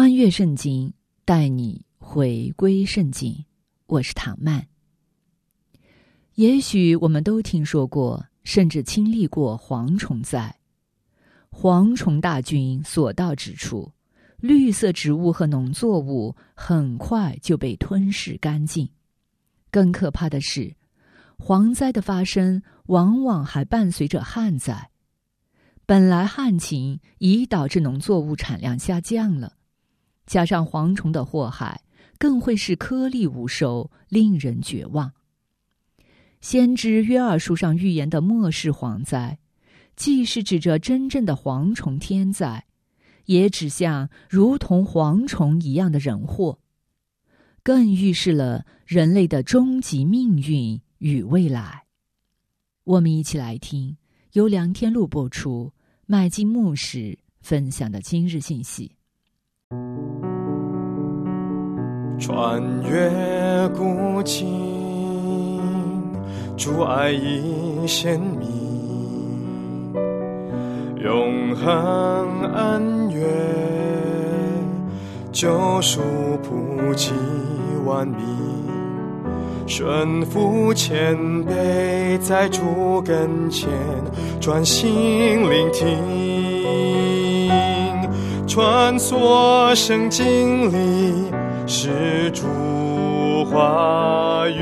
穿越圣经，带你回归圣经。我是唐曼。也许我们都听说过。甚至经历过蝗虫灾，蝗虫大军所到之处，绿色植物和农作物很快就被吞噬干净。更可怕的是，蝗灾的发生往往还伴随着旱灾。本来旱情已导致农作物产量下降了，加上蝗虫的祸害，更会是颗粒无收，令人绝望。先知约珥书上预言的末世蝗灾，既是指着真正的蝗虫天灾，也指向如同蝗虫一样的人祸，更预示了人类的终极命运与未来。我们一起来听由梁天禄播出、麦金牧师分享的今日信息。穿越古今。主爱已显明，永恒恩怨，救赎普及万民，顺服谦卑在主跟前，专心聆听，穿梭圣经里是主话语。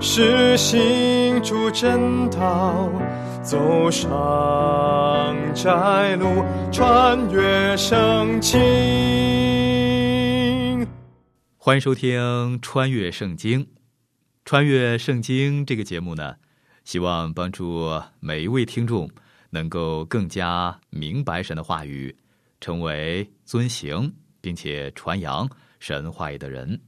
是行主正道，走上窄路，穿越圣经。欢迎收听《穿越圣经》。穿越圣经这个节目呢，希望帮助每一位听众能够更加明白神的话语，成为遵行并且传扬神话语的人。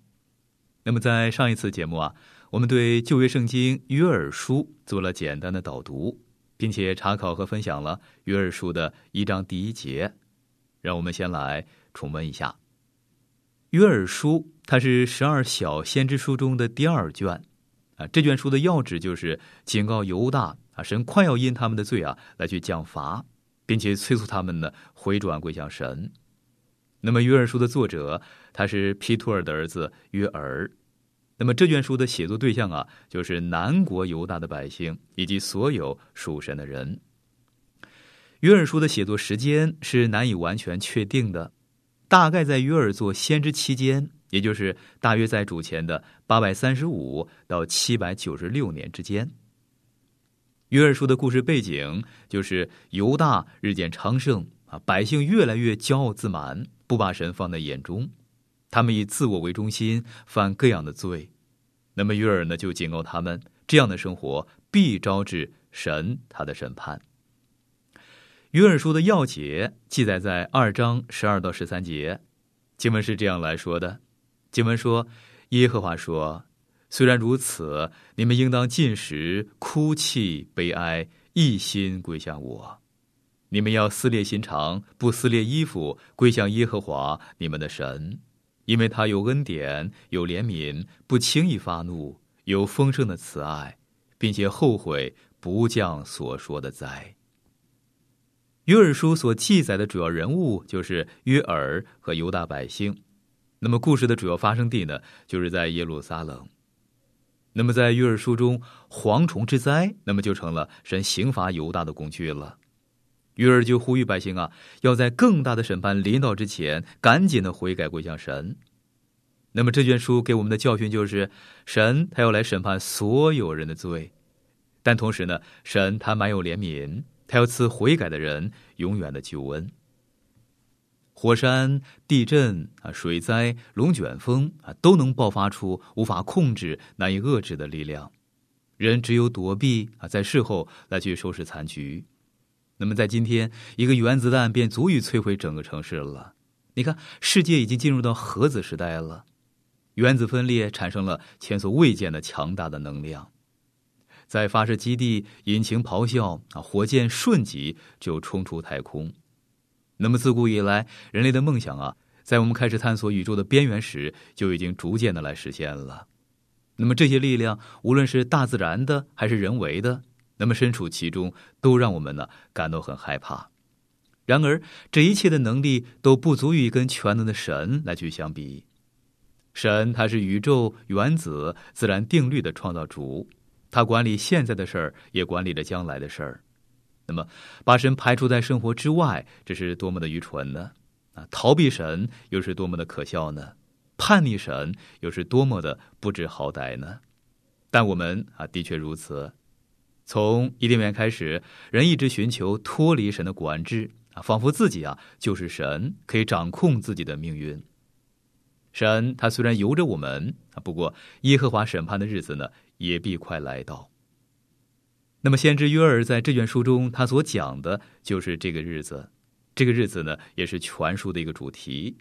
那么，在上一次节目啊。我们对旧约圣经约珥书做了简单的导读，并且查考和分享了约珥书的一章第一节。让我们先来重温一下约珥书，它是十二小先知书中的第二卷啊。这卷书的要旨就是警告犹大啊，神快要因他们的罪啊来去降罚，并且催促他们呢回转归向神。那么约尔书的作者他是皮图尔的儿子约尔。那么这卷书的写作对象啊，就是南国犹大的百姓以及所有属神的人。约尔书的写作时间是难以完全确定的，大概在约尔做先知期间，也就是大约在主前的八百三十五到七百九十六年之间。约尔书的故事背景就是犹大日渐昌盛啊，百姓越来越骄傲自满，不把神放在眼中。他们以自我为中心，犯各样的罪。那么约尔呢，就警告他们：这样的生活必招致神他的审判。约尔书的要节记载在二章十二到十三节，经文是这样来说的：经文说，耶和华说，虽然如此，你们应当进食、哭泣、悲哀，一心归向我。你们要撕裂心肠，不撕裂衣服，归向耶和华你们的神。因为他有恩典，有怜悯，不轻易发怒，有丰盛的慈爱，并且后悔不降所说的灾。约珥书所记载的主要人物就是约尔和犹大百姓。那么故事的主要发生地呢，就是在耶路撒冷。那么在约珥书中，蝗虫之灾，那么就成了神刑罚犹大的工具了。约尔就呼吁百姓啊，要在更大的审判临到之前，赶紧的悔改归向神。那么这卷书给我们的教训就是，神他要来审判所有人的罪，但同时呢，神他满有怜悯，他要赐悔改的人永远的救恩。火山、地震啊、水灾、龙卷风啊，都能爆发出无法控制、难以遏制的力量，人只有躲避啊，在事后来去收拾残局。那么在今天，一个原子弹便足以摧毁整个城市了。你看，世界已经进入到核子时代了，原子分裂产生了前所未见的强大的能量，在发射基地，引擎咆哮啊，火箭瞬即就冲出太空。那么自古以来，人类的梦想啊，在我们开始探索宇宙的边缘时，就已经逐渐的来实现了。那么这些力量，无论是大自然的还是人为的。那么身处其中，都让我们呢感到很害怕。然而，这一切的能力都不足以跟全能的神来去相比。神他是宇宙、原子、自然定律的创造主，他管理现在的事儿，也管理着将来的事儿。那么，把神排除在生活之外，这是多么的愚蠢呢？啊，逃避神又是多么的可笑呢？叛逆神又是多么的不知好歹呢？但我们啊，的确如此。从伊甸园开始，人一直寻求脱离神的管制啊，仿佛自己啊就是神，可以掌控自己的命运。神他虽然由着我们啊，不过耶和华审判的日子呢也必快来到。那么先知约尔在这卷书中，他所讲的就是这个日子，这个日子呢也是全书的一个主题。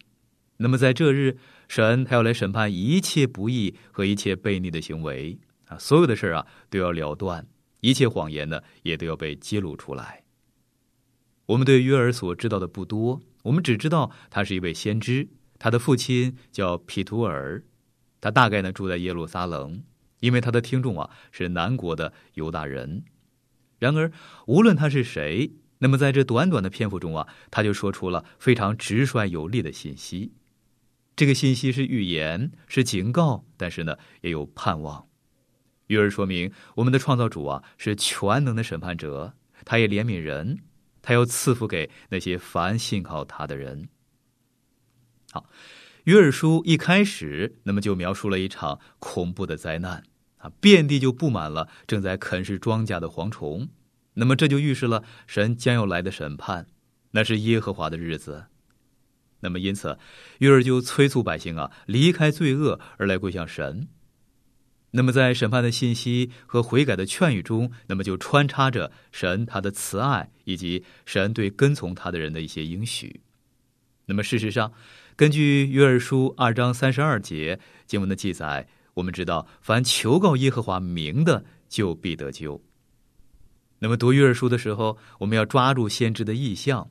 那么在这日，神他要来审判一切不义和一切悖逆的行为啊，所有的事啊都要了断。一切谎言呢，也都要被揭露出来。我们对约尔所知道的不多，我们只知道他是一位先知，他的父亲叫皮图尔，他大概呢住在耶路撒冷，因为他的听众啊是南国的犹大人。然而，无论他是谁，那么在这短短的篇幅中啊，他就说出了非常直率有力的信息。这个信息是预言，是警告，但是呢，也有盼望。约尔说明，我们的创造主啊是全能的审判者，他也怜悯人，他要赐福给那些凡信靠他的人。好，约尔书一开始，那么就描述了一场恐怖的灾难啊，遍地就布满了正在啃食庄稼的蝗虫，那么这就预示了神将要来的审判，那是耶和华的日子。那么因此，约尔就催促百姓啊离开罪恶，而来归向神。那么，在审判的信息和悔改的劝语中，那么就穿插着神他的慈爱以及神对跟从他的人的一些应许。那么，事实上，根据约珥书二章三十二节经文的记载，我们知道，凡求告耶和华名的，就必得救。那么，读约珥书的时候，我们要抓住先知的意象，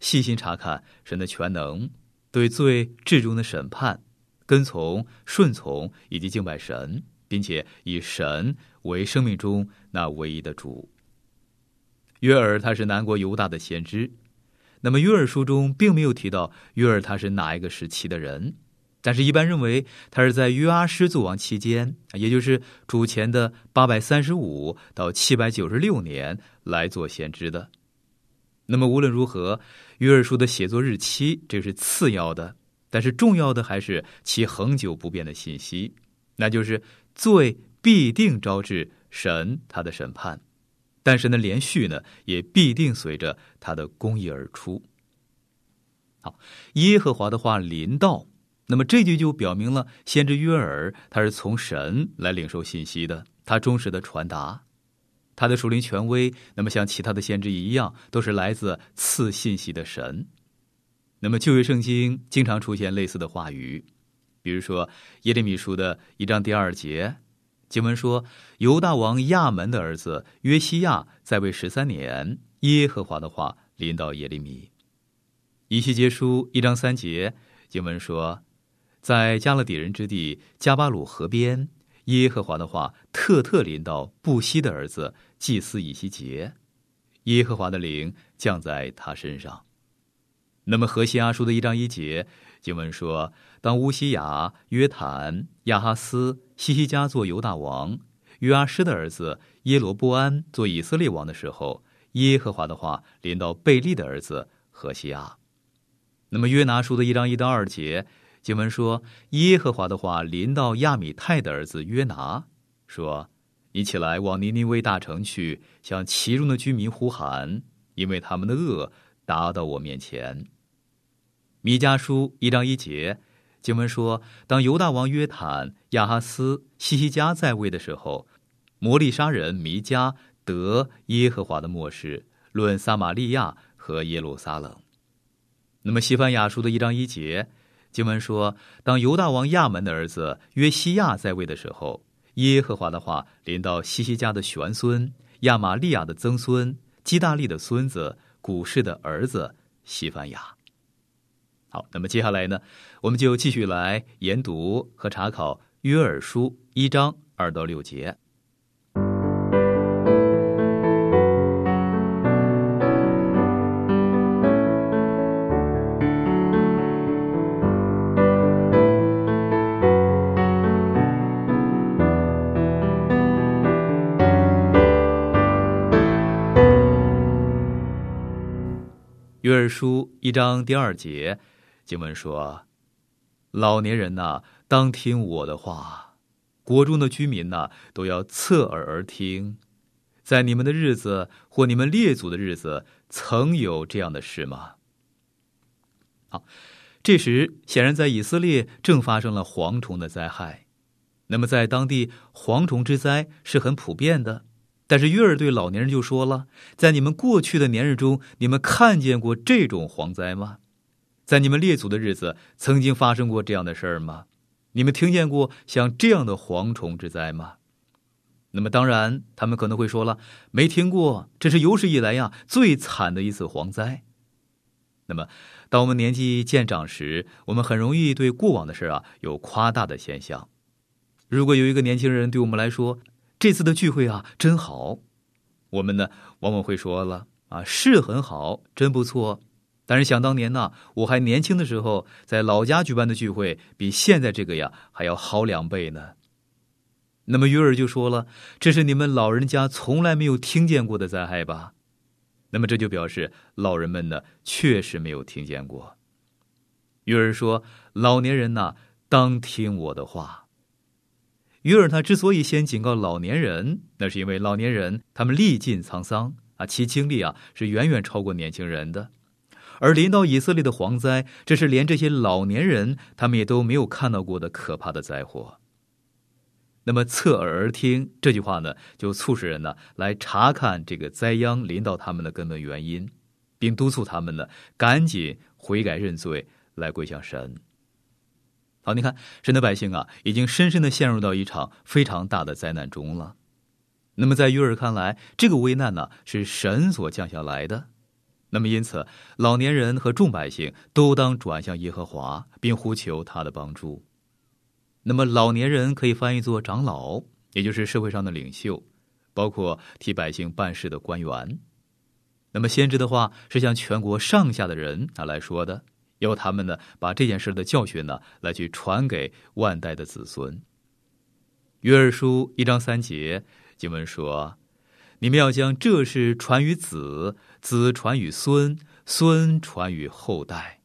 细心查看神的全能，对罪至终的审判，跟从、顺从以及敬拜神。并且以神为生命中那唯一的主。约尔他是南国犹大的先知，那么约尔书中并没有提到约尔他是哪一个时期的人，但是一般认为他是在约阿施作王期间，也就是主前的八百三十五到七百九十六年来做先知的。那么无论如何，约尔书的写作日期这是次要的，但是重要的还是其恒久不变的信息，那就是。罪必定招致神他的审判，但是呢，连续呢也必定随着他的公义而出。好，耶和华的话临到，那么这句就表明了先知约尔他是从神来领受信息的，他忠实的传达他的属灵权威。那么像其他的先知一样，都是来自赐信息的神。那么旧约圣经经常出现类似的话语。比如说耶利米书的一章第二节，经文说：“犹大王亚门的儿子约西亚在位十三年，耶和华的话临到耶利米。”以西结书一章三节，经文说：“在加勒底人之地加巴鲁河边，耶和华的话特特临到布西的儿子祭司以西结，耶和华的灵降在他身上。”那么何西阿书的一章一节。经文说：“当乌西雅、约坦、亚哈斯、西西加做犹大王，约阿施的儿子耶罗波安做以色列王的时候，耶和华的话临到贝利的儿子何西亚。那么约拿书的一章一到二节，经文说：耶和华的话临到亚米泰的儿子约拿，说：你起来往尼尼微大城去，向其中的居民呼喊，因为他们的恶达到我面前。”弥迦书一章一节，经文说：当犹大王约坦、亚哈斯、西西加在位的时候，摩利沙人弥迦得耶和华的末世，论撒玛利亚和耶路撒冷。那么，西番雅书的一章一节经文说：“当犹大王亚门的儿子约西亚在位的时候，耶和华的话临到西西家的玄孙亚玛利亚的曾孙基大利的孙子古氏的儿子西番雅。”好，那么接下来呢，我们就继续来研读和查考约珥书一章二到六节。约珥书一章第二节。经文说：“老年人呐，当听我的话；国中的居民呐，都要侧耳而听。在你们的日子或你们列祖的日子，曾有这样的事吗？”好，这时显然在以色列正发生了蝗虫的灾害。那么在当地，蝗虫之灾是很普遍的。但是约尔对老年人就说了：“在你们过去的年日中，你们看见过这种蝗灾吗？”在你们列祖的日子，曾经发生过这样的事儿吗？你们听见过像这样的蝗虫之灾吗？那么当然，他们可能会说了，没听过，这是有史以来呀最惨的一次蝗灾。那么，当我们年纪渐长时，我们很容易对过往的事啊有夸大的现象。如果有一个年轻人对我们来说，这次的聚会啊真好，我们呢往往会说了啊是很好，真不错。但是想当年呢，我还年轻的时候，在老家举办的聚会，比现在这个呀还要好两倍呢。那么约尔就说了：“这是你们老人家从来没有听见过的灾害吧？”那么这就表示老人们呢确实没有听见过。约尔说：“老年人呐，当听我的话。”约尔他之所以先警告老年人，那是因为老年人他们历尽沧桑啊，其经历啊是远远超过年轻人的。而临到以色列的蝗灾，这是连这些老年人他们也都没有看到过的可怕的灾祸。那么侧耳而听这句话呢，就促使人呢来查看这个灾殃临到他们的根本原因，并督促他们呢赶紧悔改认罪，来归向神。好，你看神的百姓啊，已经深深的陷入到一场非常大的灾难中了。那么在约尔看来，这个危难呢是神所降下来的。那么，因此，老年人和众百姓都当转向耶和华，并呼求他的帮助。那么，老年人可以翻译作长老，也就是社会上的领袖，包括替百姓办事的官员。那么，先知的话是向全国上下的人啊来说的，要他们呢把这件事的教训呢来去传给万代的子孙。约珥书一章三节经文说。你们要将这事传于子，子传于孙，孙传于后代。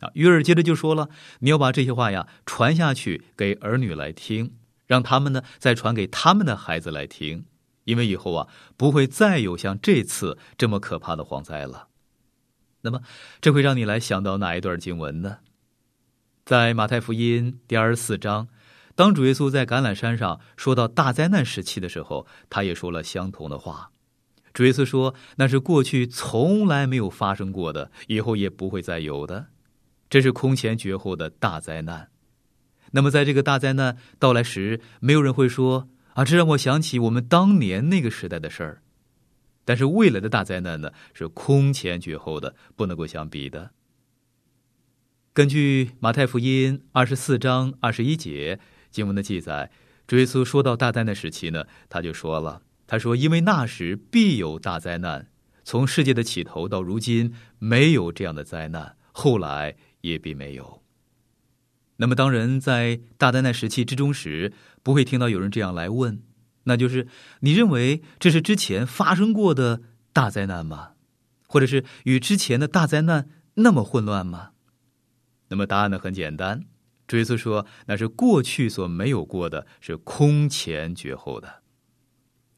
啊，约尔接着就说了：“你要把这些话呀传下去给儿女来听，让他们呢再传给他们的孩子来听，因为以后啊不会再有像这次这么可怕的蝗灾了。”那么，这会让你来想到哪一段经文呢？在马太福音第二十四章。当主耶稣在橄榄山上说到大灾难时期的时候，他也说了相同的话。主耶稣说：“那是过去从来没有发生过的，以后也不会再有的，这是空前绝后的大灾难。”那么，在这个大灾难到来时，没有人会说：“啊，这让我想起我们当年那个时代的事儿。”但是未来的大灾难呢，是空前绝后的，不能够相比的。根据马太福音二十四章二十一节。经文的记载，追溯说到大灾难时期呢，他就说了：“他说，因为那时必有大灾难，从世界的起头到如今，没有这样的灾难，后来也必没有。”那么，当人在大灾难时期之中时，不会听到有人这样来问，那就是你认为这是之前发生过的大灾难吗？或者是与之前的大灾难那么混乱吗？那么答案呢，很简单。追溯说，那是过去所没有过的，是空前绝后的。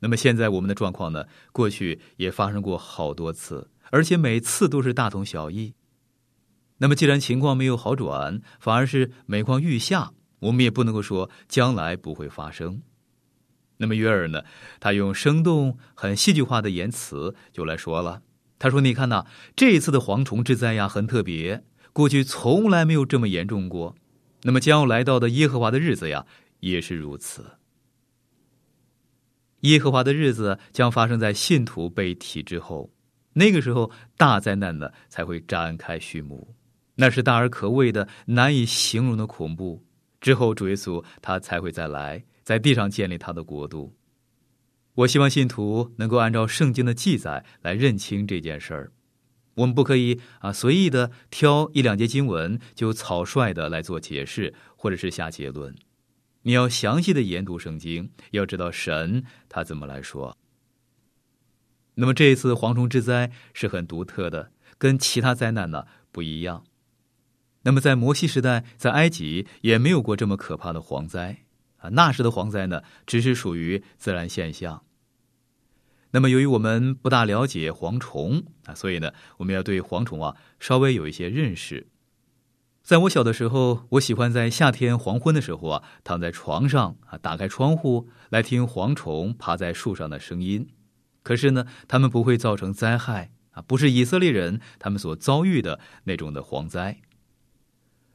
那么现在我们的状况呢？过去也发生过好多次，而且每次都是大同小异。那么既然情况没有好转，反而是每况愈下，我们也不能够说将来不会发生。那么约尔呢，他用生动、很戏剧化的言辞就来说了。他说：“你看呐，这一次的蝗虫之灾呀，很特别，过去从来没有这么严重过。那么将要来到的耶和华的日子呀，也是如此。耶和华的日子将发生在信徒被提之后，那个时候大灾难呢才会展开序幕，那是大而可畏的、难以形容的恐怖。之后主耶稣他才会再来，在地上建立他的国度。”我希望信徒能够按照圣经的记载来认清这件事儿。我们不可以啊随意的挑一两节经文就草率的来做解释或者是下结论。你要详细的研读圣经，要知道神他怎么来说。那么这一次蝗虫之灾是很独特的，跟其他灾难呢不一样。那么在摩西时代，在埃及也没有过这么可怕的蝗灾。啊，那时的蝗灾呢，只是属于自然现象。那么，由于我们不大了解蝗虫啊，所以呢，我们要对蝗虫啊稍微有一些认识。在我小的时候，我喜欢在夏天黄昏的时候啊，躺在床上啊，打开窗户来听蝗虫爬在树上的声音。可是呢，它们不会造成灾害啊，不是以色列人他们所遭遇的那种的蝗灾。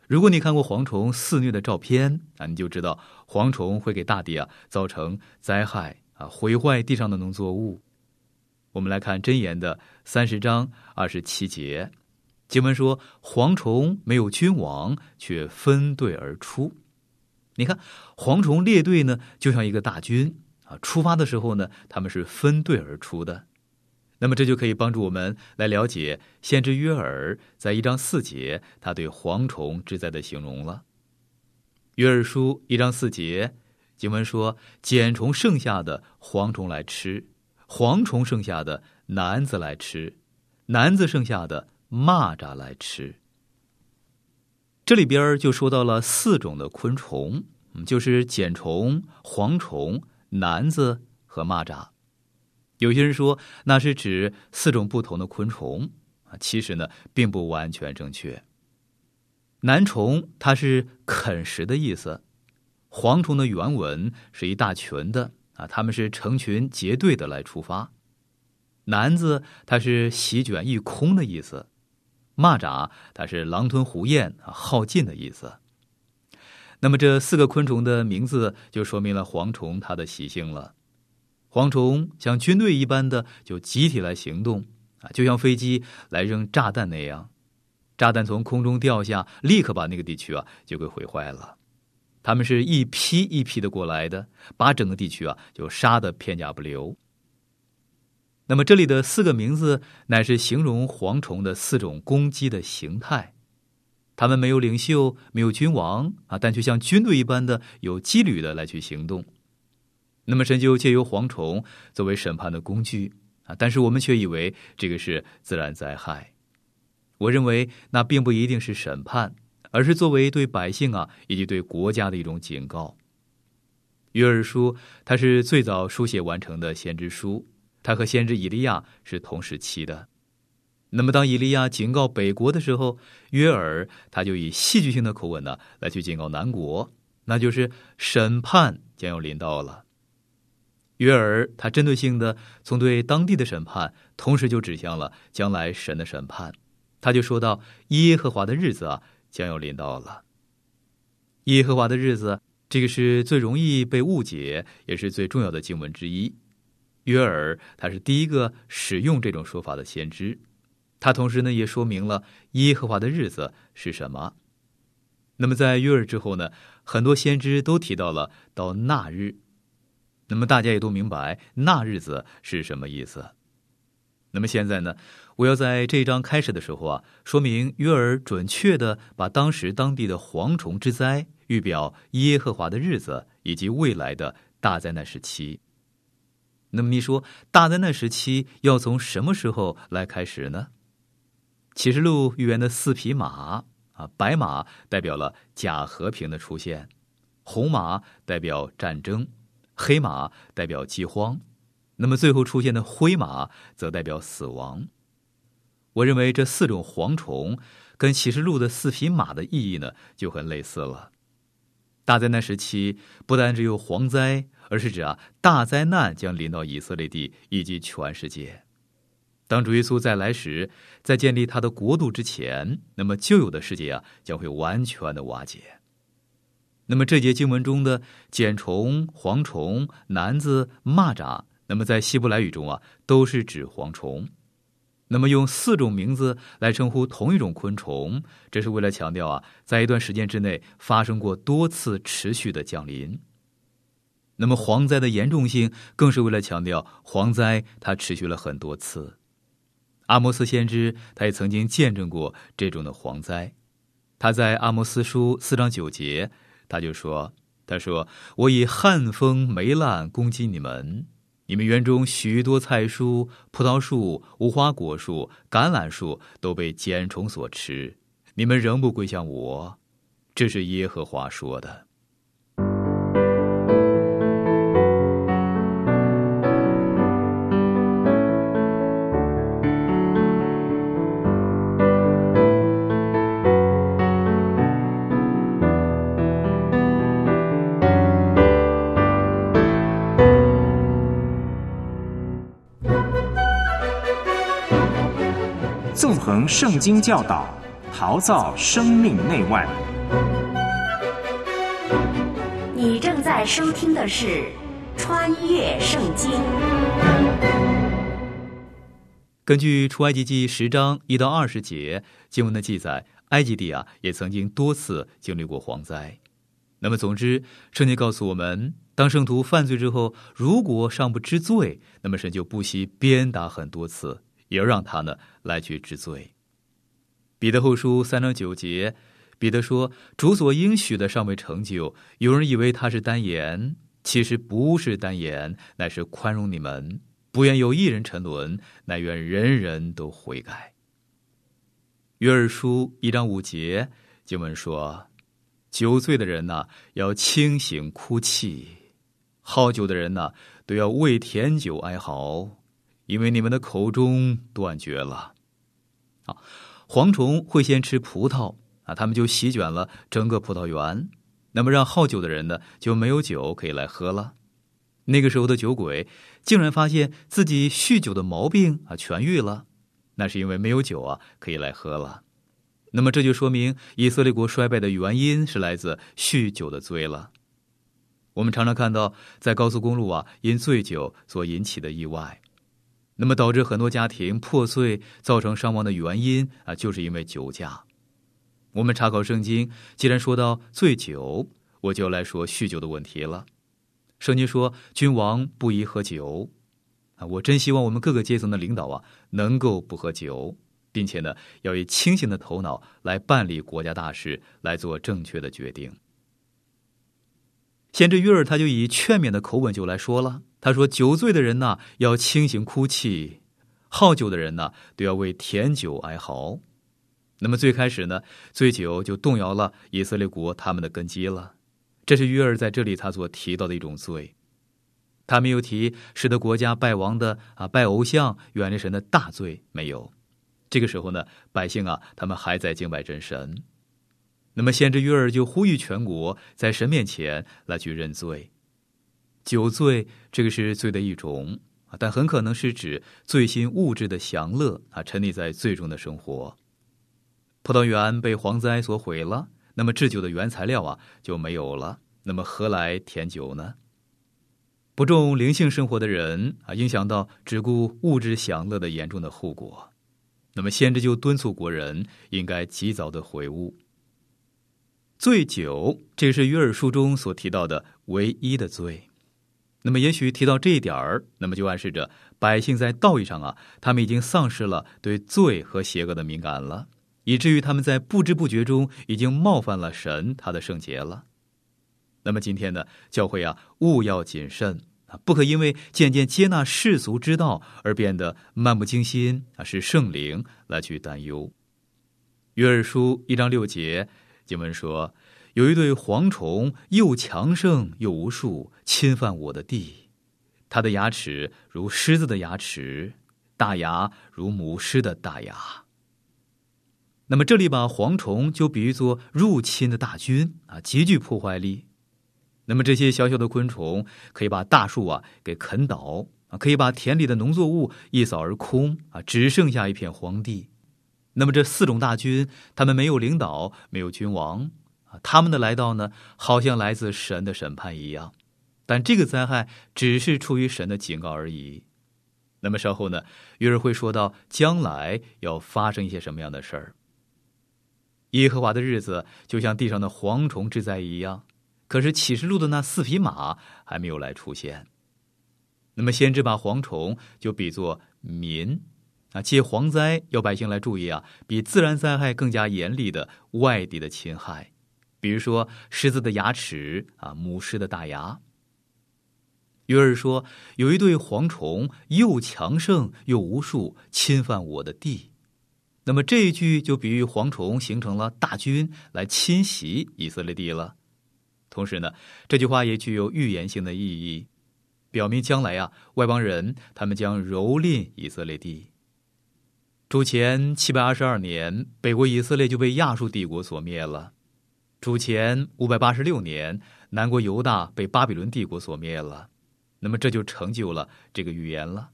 如果你看过蝗虫肆虐的照片啊，你就知道蝗虫会给大地啊造成灾害啊，毁坏地上的农作物。我们来看箴言的三十章二十七节，经文说：“蝗虫没有君王，却分队而出。”你看，蝗虫列队呢，就像一个大军啊，出发的时候呢，他们是分队而出的。那么这就可以帮助我们来了解先知约尔在一章四节他对蝗虫之灾的形容了。约尔书一章四节经文说：“茧虫剩下的蝗虫来吃，蝗虫剩下的男子来吃，男子剩下的蚂蚱来吃。”这里边就说到了四种的昆虫，就是茧虫、蝗虫、男子和蚂蚱。有些人说那是指四种不同的昆虫啊，其实呢并不完全正确。男虫它是啃食的意思，蝗虫的原文是一大群的啊，他们是成群结队的来出发。男子他是席卷一空的意思，蚂蚱它是狼吞虎咽耗尽的意思。那么这四个昆虫的名字就说明了蝗虫它的习性了。蝗虫像军队一般的就集体来行动啊，就像飞机来扔炸弹那样，炸弹从空中掉下，立刻把那个地区啊就给毁坏了。他们是一批一批的过来的，把整个地区啊就杀得片甲不留。那么这里的四个名字乃是形容蝗虫的四种攻击的形态，他们没有领袖，没有君王啊，但却像军队一般的有纪律的来去行动。那么神就借由蝗虫作为审判的工具啊，但是我们却以为这个是自然灾害。我认为那并不一定是审判，而是作为对百姓啊以及对国家的一种警告。约珥书它是最早书写完成的先知书，它和先知以利亚是同时期的。那么当以利亚警告北国的时候，约珥他就以戏剧性的口吻呢来去警告南国，那就是审判将要临到了。约尔他针对性的从对当地的审判，同时就指向了将来神的审判。他就说到耶和华的日子啊，将要临到了。耶和华的日子，这个是最容易被误解，也是最重要的经文之一。约尔他是第一个使用这种说法的先知，他同时呢也说明了耶和华的日子是什么。那么在约尔之后呢，很多先知都提到了到那日。那么大家也都明白那日子是什么意思。那么现在呢，我要在这一章开始的时候啊，说明约尔准确的把当时当地的蝗虫之灾预表耶和华的日子以及未来的大灾难时期。那么你说大灾难时期要从什么时候来开始呢？启示录预言的四匹马啊，白马代表了假和平的出现，红马代表战争。黑马代表饥荒，那么最后出现的灰马则代表死亡。我认为这四种蝗虫跟启示录的四匹马的意义呢就很类似了。大灾难时期不单只有蝗灾，而是指啊大灾难将临到以色列地以及全世界。当主耶稣再来时，在建立他的国度之前，那么旧有的世界啊将会完全的瓦解。那么这节经文中的茧虫、蝗虫、男子、蚂蚱，那么在希伯来语中啊都是指蝗虫。那么用四种名字来称呼同一种昆虫，这是为了强调啊，在一段时间之内发生过多次持续的降临。那么蝗灾的严重性，更是为了强调蝗灾它持续了很多次。阿摩斯先知他也曾经见证过这种的蝗灾，他在阿摩斯书四章九节，他就说：“他说我以旱风、霉烂攻击你们。”你们园中许多菜蔬、葡萄树、无花果树、橄榄树都被奸虫所吃，你们仍不归向我，这是耶和华说的。纵横圣经教导，陶造生命内外。你正在收听的是《穿越圣经》。根据出埃及记十章一到二十节经文的记载，埃及地啊也曾经多次经历过蝗灾。那么，总之，圣经告诉我们，当圣徒犯罪之后，如果尚不知罪，那么神就不惜鞭打很多次。也要让他呢来去治罪。彼得后书三章九节，彼得说：“主所应许的尚未成就，有人以为他是单言，其实不是单言，乃是宽容你们，不愿有一人沉沦，乃愿人人都悔改。”约尔书一章五节经文说：“酒醉的人呢，要清醒哭泣；好酒的人呢，都要为甜酒哀嚎。”因为你们的口中断绝了，啊，蝗虫会先吃葡萄啊，他们就席卷了整个葡萄园，那么让好酒的人呢就没有酒可以来喝了。那个时候的酒鬼竟然发现自己酗酒的毛病啊痊愈了，那是因为没有酒啊可以来喝了。那么这就说明以色列国衰败的原因是来自酗酒的罪了。我们常常看到在高速公路啊因醉酒所引起的意外。那么导致很多家庭破碎、造成伤亡的原因啊，就是因为酒驾。我们查考圣经，既然说到醉酒，我就来说酗酒的问题了。圣经说：“君王不宜喝酒。”啊，我真希望我们各个阶层的领导啊，能够不喝酒，并且呢，要以清醒的头脑来办理国家大事，来做正确的决定。先知约尔他就以劝勉的口吻就来说了。他说：“酒醉的人呐，要清醒哭泣；好酒的人呢，都要为甜酒哀嚎。那么最开始呢，醉酒就动摇了以色列国他们的根基了。这是约尔在这里他所提到的一种罪。他没有提使得国家败亡的啊，拜偶像、远离神的大罪没有。这个时候呢，百姓啊，他们还在敬拜真神。那么先知约尔就呼吁全国在神面前来去认罪。”酒醉，这个是罪的一种啊，但很可能是指醉心物质的享乐啊，沉溺在醉中的生活。葡萄园被蝗灾所毁了，那么制酒的原材料啊就没有了，那么何来甜酒呢？不重灵性生活的人啊，影响到只顾物质享乐的严重的后果。那么先知就敦促国人应该及早的悔悟。醉酒，这是约珥书中所提到的唯一的罪。那么，也许提到这一点儿，那么就暗示着百姓在道义上啊，他们已经丧失了对罪和邪恶的敏感了，以至于他们在不知不觉中已经冒犯了神他的圣洁了。那么今天呢，教会啊，务要谨慎啊，不可因为渐渐接纳世俗之道而变得漫不经心啊，使圣灵来去担忧。约尔书一章六节经文说。有一对蝗虫，又强盛又无数，侵犯我的地。它的牙齿如狮子的牙齿，大牙如母狮的大牙。那么这里把蝗虫就比喻作入侵的大军啊，极具破坏力，那么这些小小的昆虫可以把大树啊给啃倒啊，可以把田里的农作物一扫而空啊，只剩下一片荒地。那么这四种大军，他们没有领导，没有君王，他们的来到呢，好像来自神的审判一样。但这个灾害只是出于神的警告而已。那么稍后呢，约尔会说到将来要发生一些什么样的事儿。耶和华的日子就像地上的蝗虫之灾一样，可是启示录的那四匹马还没有来出现。那么先知把蝗虫就比作民，啊，借蝗灾要百姓来注意啊，比自然灾害更加严厉的外敌的侵害，比如说狮子的牙齿啊，母狮的大牙。约尔说，有一对蝗虫又强盛又无数，侵犯我的地。那么这一句就比喻蝗虫形成了大军来侵袭以色列地了。同时呢，这句话也具有预言性的意义，表明将来啊，外邦人他们将蹂躏以色列地。主前七百二十二年，北国以色列就被亚述帝国所灭了；主前五百八十六年，南国犹大被巴比伦帝国所灭了。那么这就成就了这个预言了。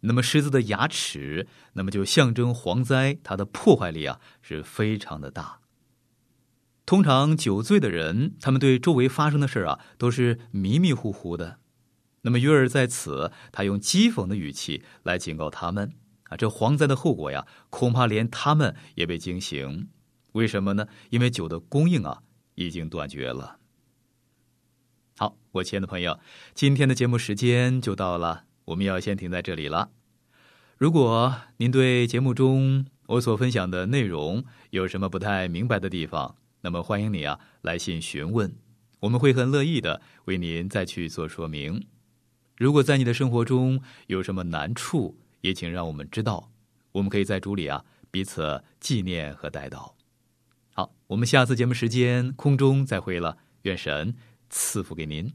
那么狮子的牙齿，那么就象征蝗灾，它的破坏力啊是非常的大。通常酒醉的人，他们对周围发生的事啊都是迷迷糊糊的。那么约尔在此，他用讥讽的语气来警告他们啊，这蝗灾的后果呀，恐怕连他们也被惊醒。为什么呢？因为酒的供应啊已经断绝了。好，我亲爱的朋友，今天的节目时间就到了。我们要先停在这里了。如果您对节目中我所分享的内容有什么不太明白的地方，那么欢迎你啊来信询问，我们会很乐意的为您再去做说明。如果在你的生活中有什么难处，也请让我们知道，我们可以在主里啊彼此纪念和带祷。好，我们下次节目时间空中再会了，愿神赐福给您。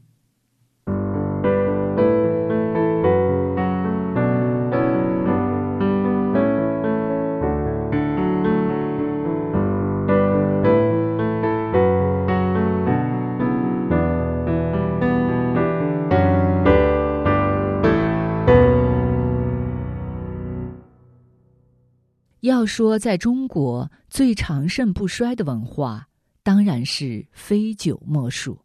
要说在中国最长盛不衰的文化，当然是非酒莫属。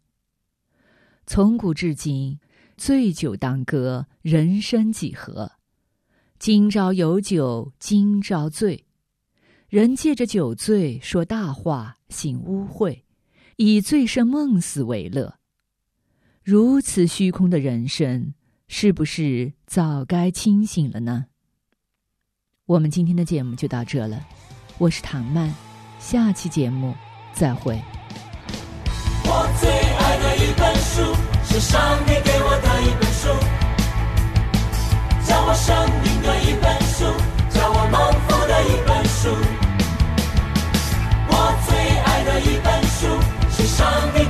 从古至今，醉酒当歌，人生几何？今朝有酒今朝醉，人借着酒醉说大话，行污秽，以醉生梦死为乐。如此虚空的人生，是不是早该清醒了呢？我们今天的节目就到这了，我是唐曼，下期节目再会。我最爱的一本书是上帝给我的一本书，叫我生命的一本书，叫我蒙福的一本书。我最爱的一本书是上帝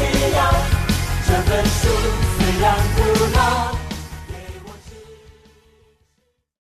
力量这本书虽然古老